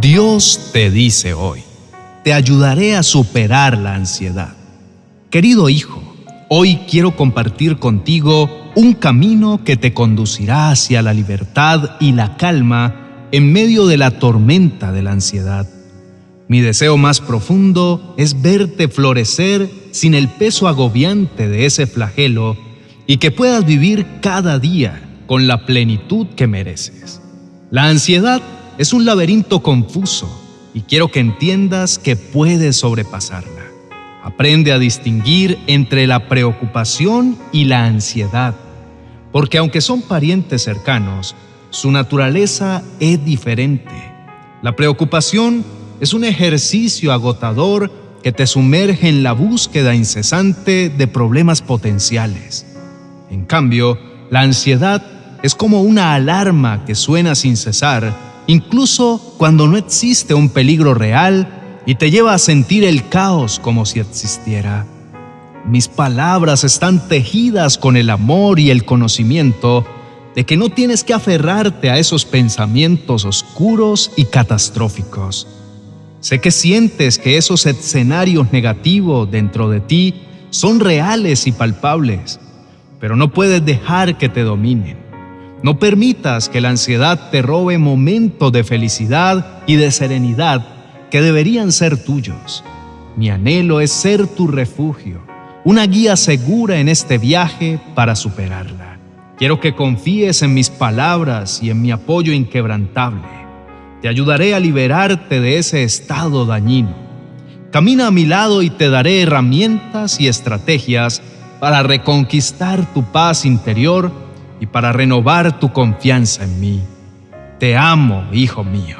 Dios te dice hoy, te ayudaré a superar la ansiedad. Querido hijo, hoy quiero compartir contigo un camino que te conducirá hacia la libertad y la calma en medio de la tormenta de la ansiedad. Mi deseo más profundo es verte florecer sin el peso agobiante de ese flagelo y que puedas vivir cada día con la plenitud que mereces. La ansiedad es un laberinto confuso y quiero que entiendas que puedes sobrepasarla. Aprende a distinguir entre la preocupación y la ansiedad, porque aunque son parientes cercanos, su naturaleza es diferente. La preocupación es un ejercicio agotador que te sumerge en la búsqueda incesante de problemas potenciales. En cambio, la ansiedad es como una alarma que suena sin cesar, incluso cuando no existe un peligro real y te lleva a sentir el caos como si existiera. Mis palabras están tejidas con el amor y el conocimiento de que no tienes que aferrarte a esos pensamientos oscuros y catastróficos Sé que sientes que esos escenarios negativos dentro de ti son reales y palpables, pero no puedes dejar que te dominen. No permitas que la ansiedad te robe momentos de felicidad y de serenidad que deberían ser tuyos. Mi anhelo es ser tu refugio, una guía segura en este viaje para superarla. Quiero que confíes en mis palabras y en mi apoyo inquebrantable. Te ayudaré a liberarte de ese estado dañino. Camina a mi lado y te daré herramientas y estrategias para reconquistar tu paz interior y para renovar tu confianza en mí. Te amo, hijo mío.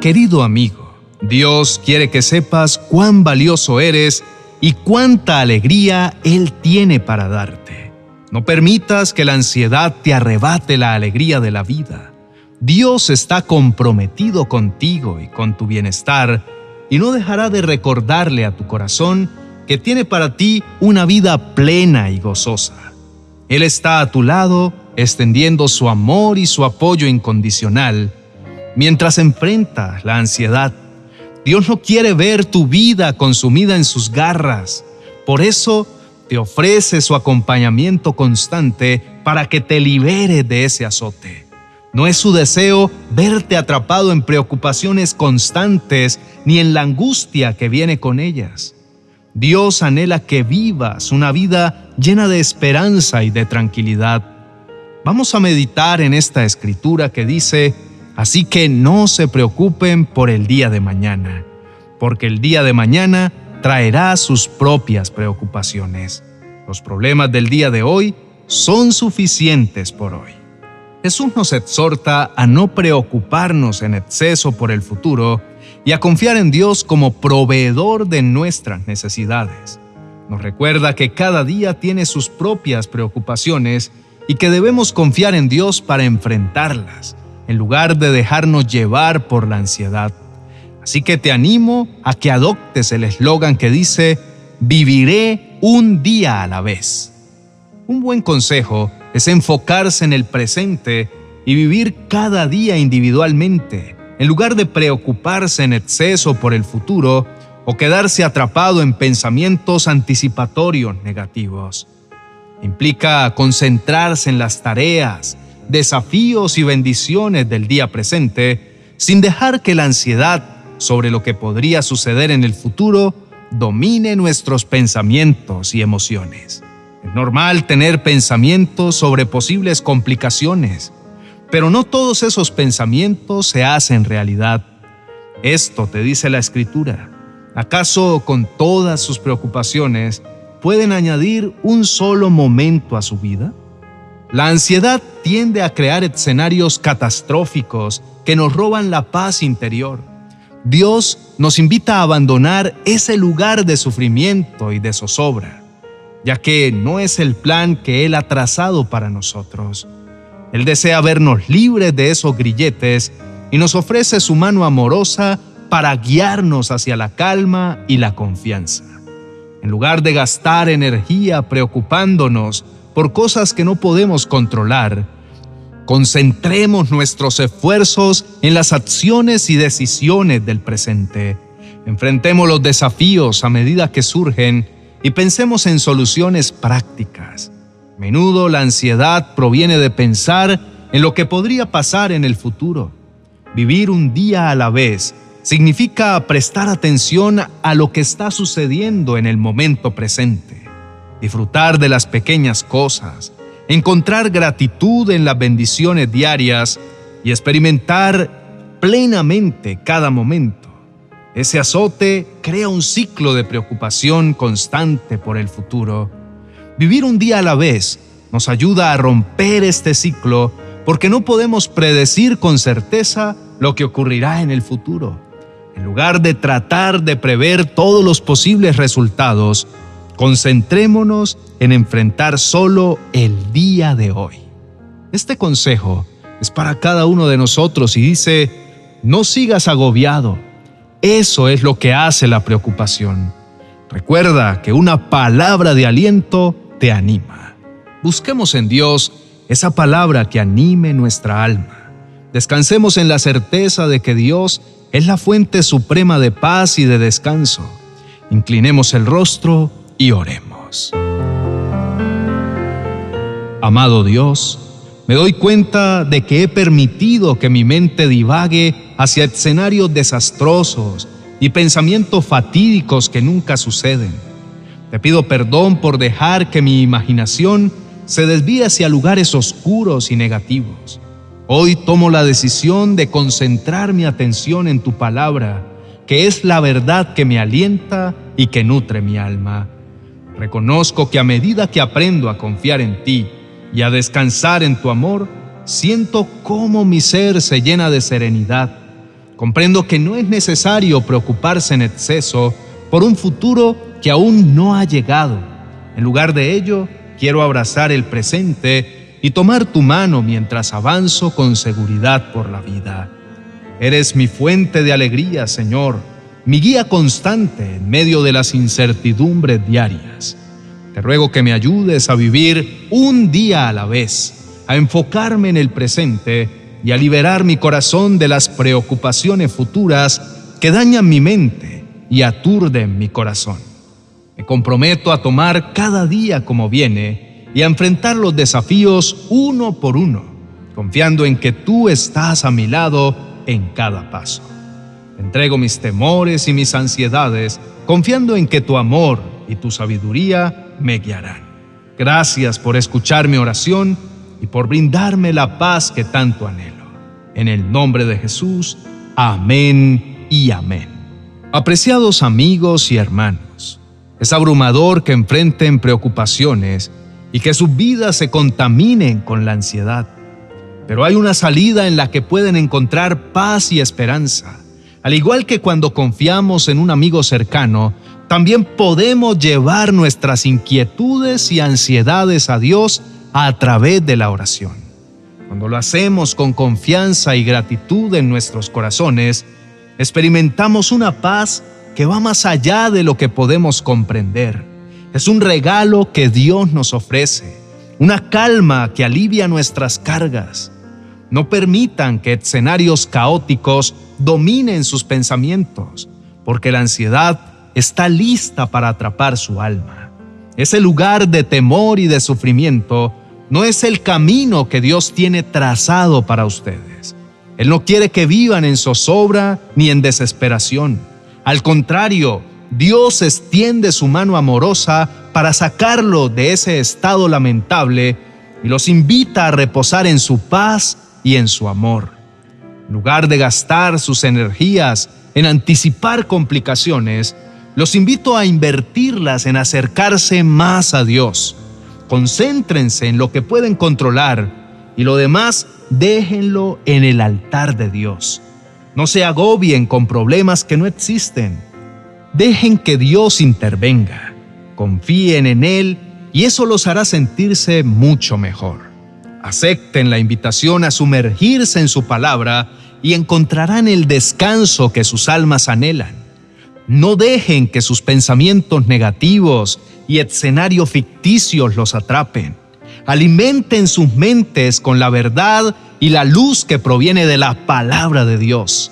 Querido amigo, Dios quiere que sepas cuán valioso eres y cuánta alegría Él tiene para darte. No permitas que la ansiedad te arrebate la alegría de la vida. Dios está comprometido contigo y con tu bienestar y no dejará de recordarle a tu corazón que tiene para ti una vida plena y gozosa. Él está a tu lado extendiendo su amor y su apoyo incondicional mientras enfrentas la ansiedad. Dios no quiere ver tu vida consumida en sus garras. Por eso te ofrece su acompañamiento constante para que te libere de ese azote. No es su deseo verte atrapado en preocupaciones constantes ni en la angustia que viene con ellas. Dios anhela que vivas una vida llena de esperanza y de tranquilidad. Vamos a meditar en esta escritura que dice, así que no se preocupen por el día de mañana, porque el día de mañana traerá sus propias preocupaciones. Los problemas del día de hoy son suficientes por hoy. Jesús nos exhorta a no preocuparnos en exceso por el futuro y a confiar en Dios como proveedor de nuestras necesidades. Nos recuerda que cada día tiene sus propias preocupaciones y que debemos confiar en Dios para enfrentarlas, en lugar de dejarnos llevar por la ansiedad. Así que te animo a que adoptes el eslogan que dice, viviré un día a la vez. Un buen consejo es enfocarse en el presente y vivir cada día individualmente, en lugar de preocuparse en exceso por el futuro o quedarse atrapado en pensamientos anticipatorios negativos. Implica concentrarse en las tareas, desafíos y bendiciones del día presente sin dejar que la ansiedad sobre lo que podría suceder en el futuro domine nuestros pensamientos y emociones. Es normal tener pensamientos sobre posibles complicaciones, pero no todos esos pensamientos se hacen realidad. Esto te dice la escritura. ¿Acaso con todas sus preocupaciones pueden añadir un solo momento a su vida? La ansiedad tiende a crear escenarios catastróficos que nos roban la paz interior. Dios nos invita a abandonar ese lugar de sufrimiento y de zozobra ya que no es el plan que Él ha trazado para nosotros. Él desea vernos libres de esos grilletes y nos ofrece su mano amorosa para guiarnos hacia la calma y la confianza. En lugar de gastar energía preocupándonos por cosas que no podemos controlar, Concentremos nuestros esfuerzos en las acciones y decisiones del presente. Enfrentemos los desafíos a medida que surgen y pensemos en soluciones prácticas. Menudo la ansiedad proviene de pensar en lo que podría pasar en el futuro. Vivir un día a la vez significa prestar atención a lo que está sucediendo en el momento presente, disfrutar de las pequeñas cosas, encontrar gratitud en las bendiciones diarias y experimentar plenamente cada momento. Ese azote crea un ciclo de preocupación constante por el futuro. Vivir un día a la vez nos ayuda a romper este ciclo porque no podemos predecir con certeza lo que ocurrirá en el futuro. En lugar de tratar de prever todos los posibles resultados, concentrémonos en enfrentar solo el día de hoy. Este consejo es para cada uno de nosotros y dice, no sigas agobiado. Eso es lo que hace la preocupación. Recuerda que una palabra de aliento te anima. Busquemos en Dios esa palabra que anime nuestra alma. Descansemos en la certeza de que Dios es la fuente suprema de paz y de descanso. Inclinemos el rostro y oremos. Amado Dios, me doy cuenta de que he permitido que mi mente divague hacia escenarios desastrosos y pensamientos fatídicos que nunca suceden. Te pido perdón por dejar que mi imaginación se desvíe hacia lugares oscuros y negativos. Hoy tomo la decisión de concentrar mi atención en tu palabra, que es la verdad que me alienta y que nutre mi alma. Reconozco que a medida que aprendo a confiar en ti y a descansar en tu amor, siento cómo mi ser se llena de serenidad. Comprendo que no es necesario preocuparse en exceso por un futuro que aún no ha llegado. En lugar de ello, quiero abrazar el presente y tomar tu mano mientras avanzo con seguridad por la vida. Eres mi fuente de alegría, Señor, mi guía constante en medio de las incertidumbres diarias. Te ruego que me ayudes a vivir un día a la vez, a enfocarme en el presente y a liberar mi corazón de las preocupaciones futuras que dañan mi mente y aturden mi corazón. Me comprometo a tomar cada día como viene y a enfrentar los desafíos uno por uno, confiando en que tú estás a mi lado en cada paso. entrego mis temores y mis ansiedades, confiando en que tu amor y tu sabiduría me guiarán. Gracias por escuchar mi oración y por brindarme la paz que tanto anhelo. En el nombre de Jesús, amén y amén. Apreciados amigos y hermanos, es abrumador que enfrenten preocupaciones y que sus vidas se contaminen con la ansiedad. Pero hay una salida en la que pueden encontrar paz y esperanza. Al igual que cuando confiamos en un amigo cercano, también podemos llevar nuestras inquietudes y ansiedades a Dios a través de la oración. Cuando lo hacemos con confianza y gratitud en nuestros corazones, experimentamos una paz que va más allá de lo que podemos comprender es un regalo que Dios nos ofrece, una calma que alivia nuestras cargas. No permitan que escenarios caóticos dominen sus pensamientos, porque la ansiedad está lista para atrapar su alma. Ese lugar de temor y de sufrimiento no es el camino que Dios tiene trazado para ustedes. Él no quiere que vivan en zozobra ni en desesperación. Al contrario, Dios extiende su mano amorosa para sacarlo de ese estado lamentable y los invita a reposar en su paz y en su amor. En lugar de gastar sus energías en anticipar complicaciones, los invito a invertirlas en acercarse más a Dios. Concéntrense en lo que pueden controlar y lo demás déjenlo en el altar de Dios. No se agobien con problemas que no existen Dejen que Dios intervenga, confíen en Él y eso los hará sentirse mucho mejor. Acepten la invitación a sumergirse en su palabra y encontrarán el descanso que sus almas anhelan. No dejen que sus pensamientos negativos y escenarios ficticios los atrapen. Alimenten sus mentes con la verdad y la luz que proviene de la palabra de Dios.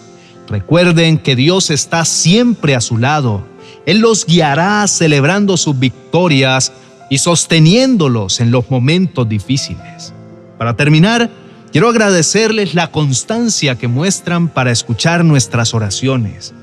Recuerden que Dios está siempre a su lado. Él los guiará celebrando sus victorias y sosteniéndolos en los momentos difíciles. Para terminar, quiero agradecerles la constancia que muestran para escuchar nuestras oraciones.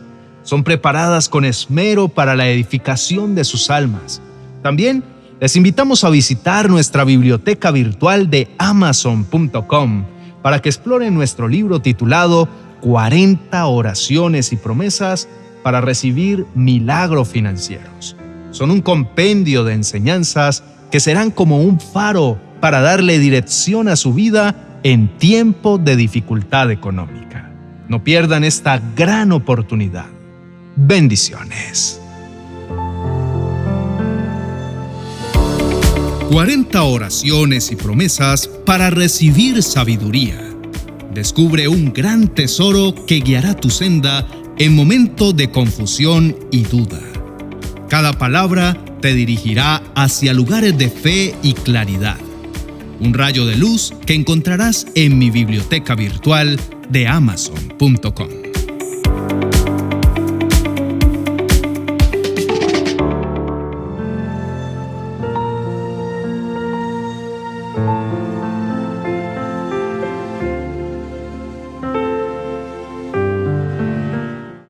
Son preparadas con esmero para la edificación de sus almas. También les invitamos a visitar nuestra biblioteca virtual de amazon.com para que exploren nuestro libro titulado 40 oraciones y promesas para recibir milagros financieros. Son un compendio de enseñanzas que serán como un faro para darle dirección a su vida en tiempo de dificultad económica. No pierdan esta gran oportunidad. Bendiciones. 40 oraciones y promesas para recibir sabiduría. Descubre un gran tesoro que guiará tu senda en momentos de confusión y duda. Cada palabra te dirigirá hacia lugares de fe y claridad. Un rayo de luz que encontrarás en mi biblioteca virtual de amazon.com.